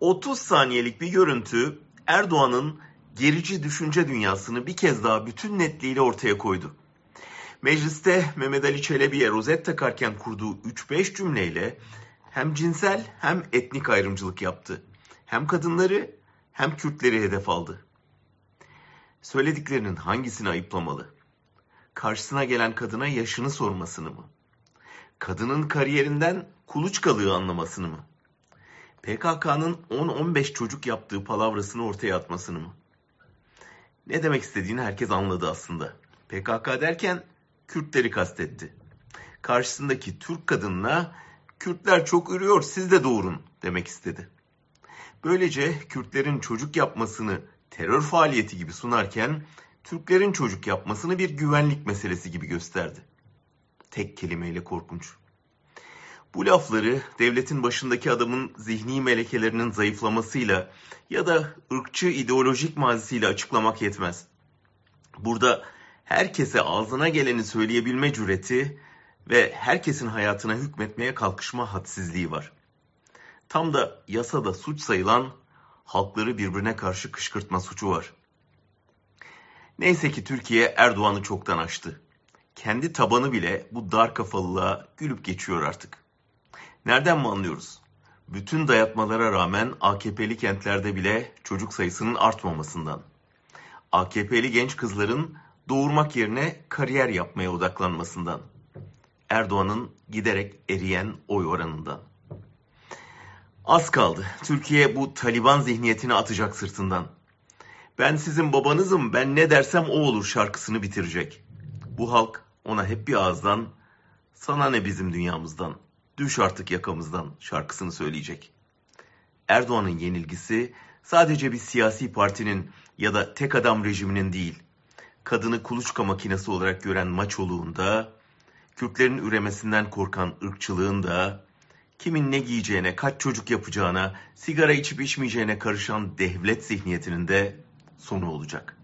30 saniyelik bir görüntü Erdoğan'ın gerici düşünce dünyasını bir kez daha bütün netliğiyle ortaya koydu. Mecliste Mehmet Ali Çelebi'ye rozet takarken kurduğu 3-5 cümleyle hem cinsel hem etnik ayrımcılık yaptı. Hem kadınları hem Kürtleri hedef aldı. Söylediklerinin hangisini ayıplamalı? Karşısına gelen kadına yaşını sormasını mı? Kadının kariyerinden kuluçkalığı anlamasını mı? PKK'nın 10-15 çocuk yaptığı palavrasını ortaya atmasını mı? Ne demek istediğini herkes anladı aslında. PKK derken Kürtleri kastetti. Karşısındaki Türk kadınına Kürtler çok ürüyor siz de doğurun demek istedi. Böylece Kürtlerin çocuk yapmasını terör faaliyeti gibi sunarken Türklerin çocuk yapmasını bir güvenlik meselesi gibi gösterdi. Tek kelimeyle korkunç. Bu lafları devletin başındaki adamın zihni melekelerinin zayıflamasıyla ya da ırkçı ideolojik mazisiyle açıklamak yetmez. Burada herkese ağzına geleni söyleyebilme cüreti ve herkesin hayatına hükmetmeye kalkışma hadsizliği var. Tam da yasada suç sayılan halkları birbirine karşı kışkırtma suçu var. Neyse ki Türkiye Erdoğan'ı çoktan aştı. Kendi tabanı bile bu dar kafalılığa gülüp geçiyor artık. Nereden mi anlıyoruz? Bütün dayatmalara rağmen AKP'li kentlerde bile çocuk sayısının artmamasından. AKP'li genç kızların doğurmak yerine kariyer yapmaya odaklanmasından. Erdoğan'ın giderek eriyen oy oranından. Az kaldı. Türkiye bu Taliban zihniyetini atacak sırtından. Ben sizin babanızım, ben ne dersem o olur şarkısını bitirecek. Bu halk ona hep bir ağızdan, sana ne bizim dünyamızdan, düş artık yakamızdan şarkısını söyleyecek. Erdoğan'ın yenilgisi sadece bir siyasi partinin ya da tek adam rejiminin değil, kadını kuluçka makinesi olarak gören maçoluğunda, Kürtlerin üremesinden korkan ırkçılığın da, kimin ne giyeceğine, kaç çocuk yapacağına, sigara içip içmeyeceğine karışan devlet zihniyetinin de sonu olacak.